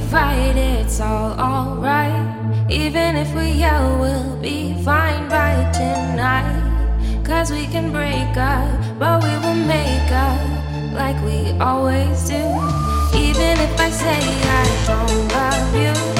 fight, it's all alright. Even if we yell, we'll be fine by tonight. Cause we can break up, but we will make up like we always do. Even if I say I don't love you,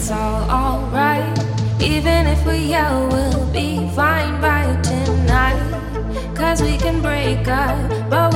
it's all alright. Even if we yell, we'll be fine by tonight. Cause we can break up, but